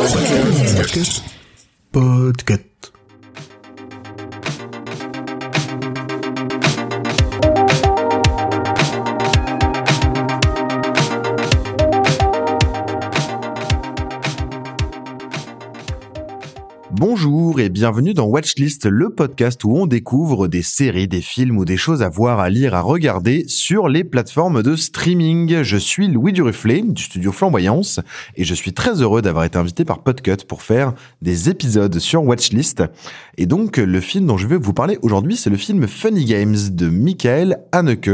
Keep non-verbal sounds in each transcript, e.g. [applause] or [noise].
Podcast. Podcast. Bonjour et bienvenue dans Watchlist, le podcast où on découvre des séries, des films ou des choses à voir, à lire, à regarder sur les plateformes de streaming. Je suis Louis Duruflet du studio Flamboyance et je suis très heureux d'avoir été invité par Podcut pour faire des épisodes sur Watchlist. Et donc le film dont je vais vous parler aujourd'hui, c'est le film Funny Games de Michael Haneke.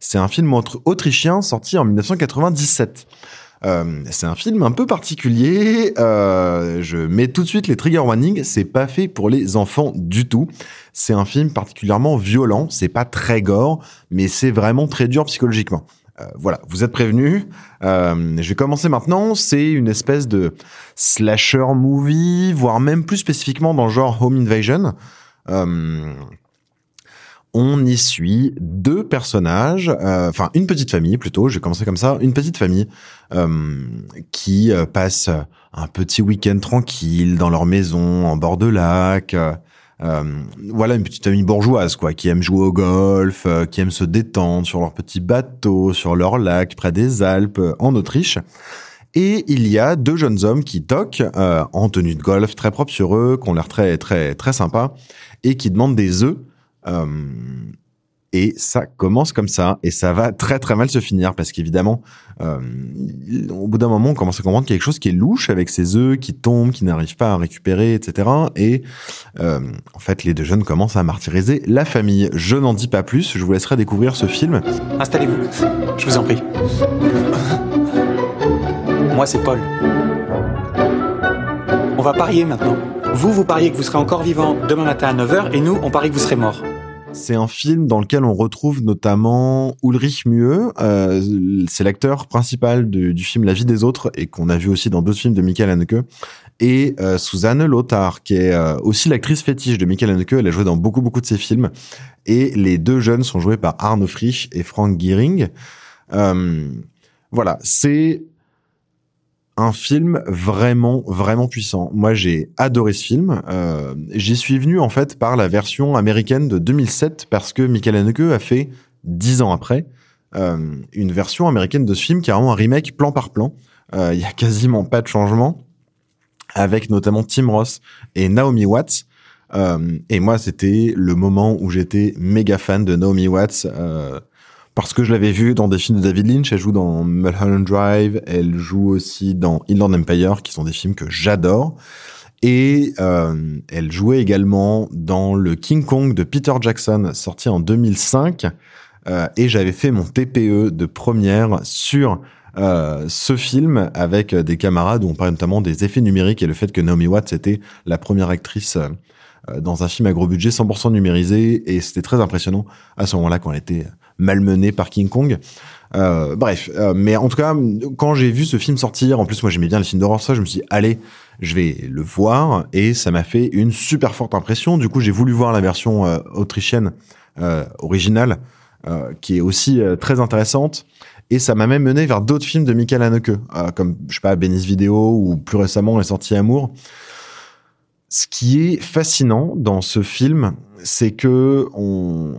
C'est un film autrichien sorti en 1997. Euh, c'est un film un peu particulier. Euh, je mets tout de suite les trigger warnings. C'est pas fait pour les enfants du tout. C'est un film particulièrement violent. C'est pas très gore, mais c'est vraiment très dur psychologiquement. Euh, voilà, vous êtes prévenus. Euh, je vais commencer maintenant. C'est une espèce de slasher movie, voire même plus spécifiquement dans le genre Home Invasion. Euh, on y suit deux personnages, euh, enfin une petite famille plutôt, je vais commencer comme ça, une petite famille euh, qui euh, passe un petit week-end tranquille dans leur maison en bord de lac. voilà une petite famille bourgeoise quoi, qui aime jouer au golf, qui aime se détendre sur leur petit bateau, sur leur lac près des Alpes en Autriche. Et il y a deux jeunes hommes qui toquent en tenue de golf, très propres sur eux, qui ont l'air très très très sympas et qui demandent des œufs euh, et ça commence comme ça, et ça va très très mal se finir parce qu'évidemment, euh, au bout d'un moment, on commence à comprendre quelque chose qui est louche avec ces œufs qui tombent, qui n'arrivent pas à récupérer, etc. Et euh, en fait, les deux jeunes commencent à martyriser la famille. Je n'en dis pas plus, je vous laisserai découvrir ce film. Installez-vous, je vous en prie. Moi, c'est Paul. On va parier maintenant. Vous, vous pariez que vous serez encore vivant demain matin à 9h, et nous, on parie que vous serez mort. C'est un film dans lequel on retrouve notamment Ulrich Mühe. Euh, c'est l'acteur principal du, film La vie des autres et qu'on a vu aussi dans d'autres films de Michael Haneke. Et euh, Suzanne Lothar, qui est euh, aussi l'actrice fétiche de Michael Haneke. Elle a joué dans beaucoup, beaucoup de ses films. Et les deux jeunes sont joués par Arno Frisch et Frank Giering. voilà, c'est un film vraiment vraiment puissant. Moi, j'ai adoré ce film. Euh, J'y suis venu en fait par la version américaine de 2007 parce que Michael Haneke a fait dix ans après euh, une version américaine de ce film qui est vraiment un remake plan par plan. Euh, il y a quasiment pas de changement avec notamment Tim Ross et Naomi Watts. Euh, et moi, c'était le moment où j'étais méga fan de Naomi Watts. Euh, parce que je l'avais vu dans des films de David Lynch. Elle joue dans Mulholland Drive, elle joue aussi dans Inland Empire, qui sont des films que j'adore. Et euh, elle jouait également dans le King Kong de Peter Jackson, sorti en 2005. Euh, et j'avais fait mon TPE de première sur euh, ce film avec des camarades où on parlait notamment des effets numériques et le fait que Naomi Watts était la première actrice euh, dans un film à gros budget 100% numérisé. Et c'était très impressionnant à ce moment-là quand elle était malmené par King Kong. Euh, bref, euh, mais en tout cas, quand j'ai vu ce film sortir, en plus moi j'aimais bien les films d'horreur, ça, je me suis dit, allez, je vais le voir, et ça m'a fait une super forte impression. Du coup, j'ai voulu voir la version euh, autrichienne originale, qui est aussi très intéressante. Et ça m'a même mené vers d'autres films de Michael Haneke, comme, je sais pas, Benis Vidéo, ou plus récemment, Les Sorties Amour. Ce qui est fascinant dans ce film, c'est que on,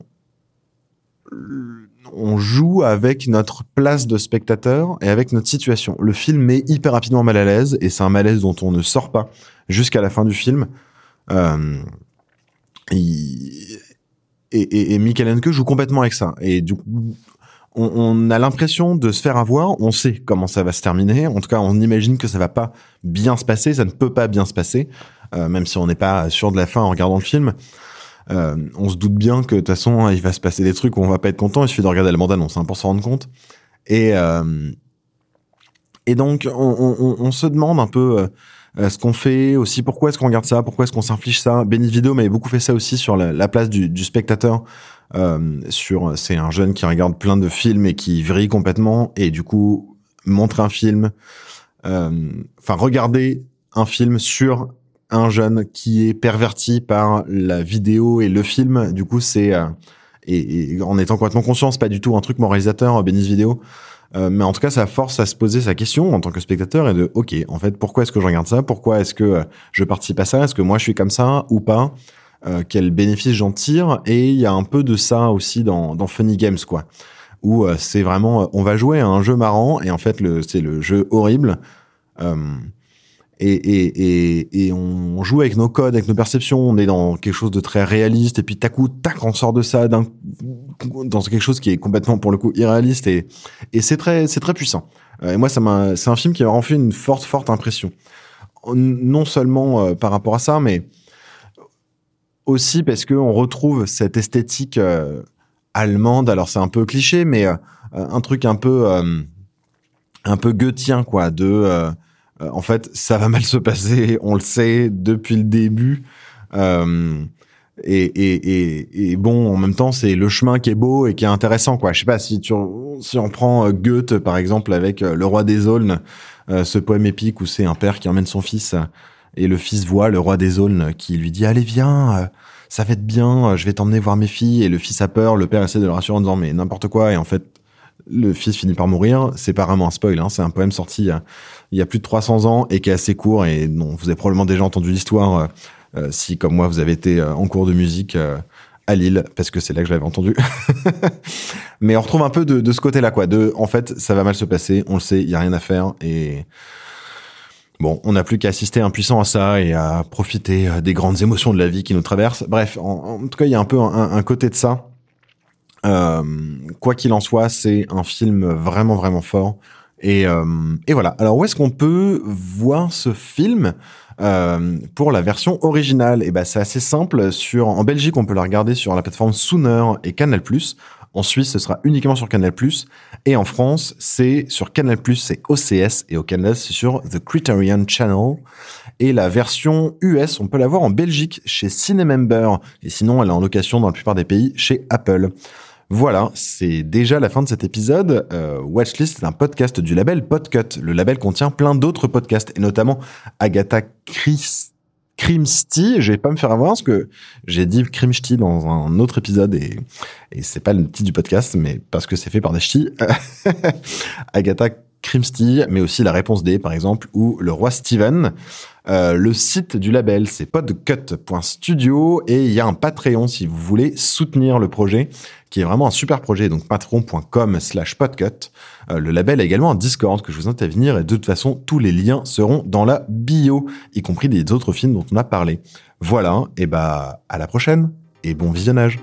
on joue avec notre place de spectateur et avec notre situation. Le film met hyper rapidement mal à l'aise et c'est un malaise dont on ne sort pas jusqu'à la fin du film. Euh, et, et, et Michael Haneke joue complètement avec ça. Et du coup, on, a l'impression de se faire avoir. On sait comment ça va se terminer. En tout cas, on imagine que ça va pas bien se passer. Ça ne peut pas bien se passer, euh, même si on n'est pas sûr de la fin en regardant le film. Euh, on se doute bien que de toute façon, il va se passer des trucs où on va pas être content. Il suffit de regarder la bande-annonce hein, pour s'en rendre compte. Et euh, et donc, on, se demande un peu euh, ce qu'on fait aussi. Pourquoi est-ce qu'on regarde ça Pourquoi est-ce qu'on s'inflige ça Benny Video m'avait beaucoup fait ça aussi sur la, place du, du spectateur. sur, c'est un jeune qui regarde plein de films et qui vrille complètement. Et du coup, montre un film. Enfin, regarder un film sur un jeune qui est perverti par la vidéo et le film. Du coup, c'est euh, et, en étant complètement conscient, c'est pas du tout un truc moralisateur, Bénis Vidéo. Euh, mais en tout cas, ça force à se poser sa question en tant que spectateur et de, ok, en fait, pourquoi est-ce que je regarde ça? Pourquoi est-ce que euh, je participe à ça? Est-ce que moi je suis comme ça ou pas? Euh, Quel bénéfice j'en tire? Et il y a un peu de ça aussi dans, dans Funny Games, quoi, où euh, c'est vraiment, on va jouer à un jeu marrant et en fait, le, c'est le jeu horrible. Euh, et, et, et, et on joue avec nos codes, avec nos perceptions, on est dans quelque chose de très réaliste, et puis tac coup, tac, on sort de ça dans quelque chose qui est complètement, pour le coup, irréaliste, et, et c'est très, c'est très puissant. Euh, et moi, ça m'a, c'est un film qui m'a fait une forte, forte impression. Non seulement euh, par rapport à ça, mais aussi parce que on retrouve cette esthétique euh, allemande. Alors c'est un peu cliché, mais un truc un peu, un peu goethien, quoi, de euh, en fait, ça va mal se passer, on le sait depuis le début. Euh, et, et, et, et bon, en même temps, c'est le chemin qui est beau et qui est intéressant, quoi. Je sais pas si tu, si on prend euh, Goethe par exemple avec euh, Le Roi des Aulnes, euh, ce poème épique où c'est un père qui emmène son fils euh, et le fils voit le Roi des Aulnes qui lui dit allez viens, ça va être bien, je vais t'emmener voir mes filles et le fils a peur, le père essaie de le rassurer en disant mais n'importe quoi et en fait le fils finit par mourir. C'est pas vraiment un spoil, hein. c'est un poème sorti il y, a, plus de 300 ans et qui est assez court et dont vous avez probablement déjà entendu l'histoire euh, euh, si, comme moi, vous avez été euh, en cours de musique à Lille, parce que c'est là que je l'avais entendu. [laughs] Mais on retrouve un peu de, de ce côté-là, quoi. De, en fait, ça va mal se passer, on le sait, il y a rien à faire et bon, on n'a plus qu'à assister impuissant à ça et à profiter des grandes émotions de la vie qui nous traversent. Bref, en, tout cas, il y a un peu un côté de ça. Euh, quoi qu'il en soit, c'est un film vraiment vraiment fort. Et, euh, et voilà. Alors où est-ce qu'on peut voir ce film euh, pour la version originale? Et ben c'est assez simple. Sur en Belgique, on peut la regarder sur la plateforme Sooner et Canal+. En Suisse, ce sera uniquement sur Canal+. Et en France, c'est sur Canal+, c'est OCS et au Canada, c'est sur The Criterion Channel. Et la version US, on peut la voir en Belgique chez Cinemember. Et sinon, elle est en location dans la plupart des pays chez Apple. Voilà, c'est déjà la fin de cet épisode. Euh, Watchlist est un podcast du label Podcut. Le label contient plein d'autres podcasts, et notamment Agatha Christie. Crimsty, je vais pas me faire avoir parce que j'ai dit Crimsty dans un autre épisode et, et c'est pas le titre du podcast, mais parce que c'est fait par des ch'tis. [laughs] Agatha Crimsty, mais aussi La Réponse D, par exemple, ou Le Roi Steven. Euh, le site du label, c'est podcut.studio et il y a un Patreon si vous voulez soutenir le projet, qui est vraiment un super projet, donc patreon.com slash podcut. Euh, le label a également un Discord que je vous invite à venir et de toute façon, tous les liens seront dans la bio, y compris des autres films dont on a parlé. Voilà, et bah à la prochaine et bon visionnage.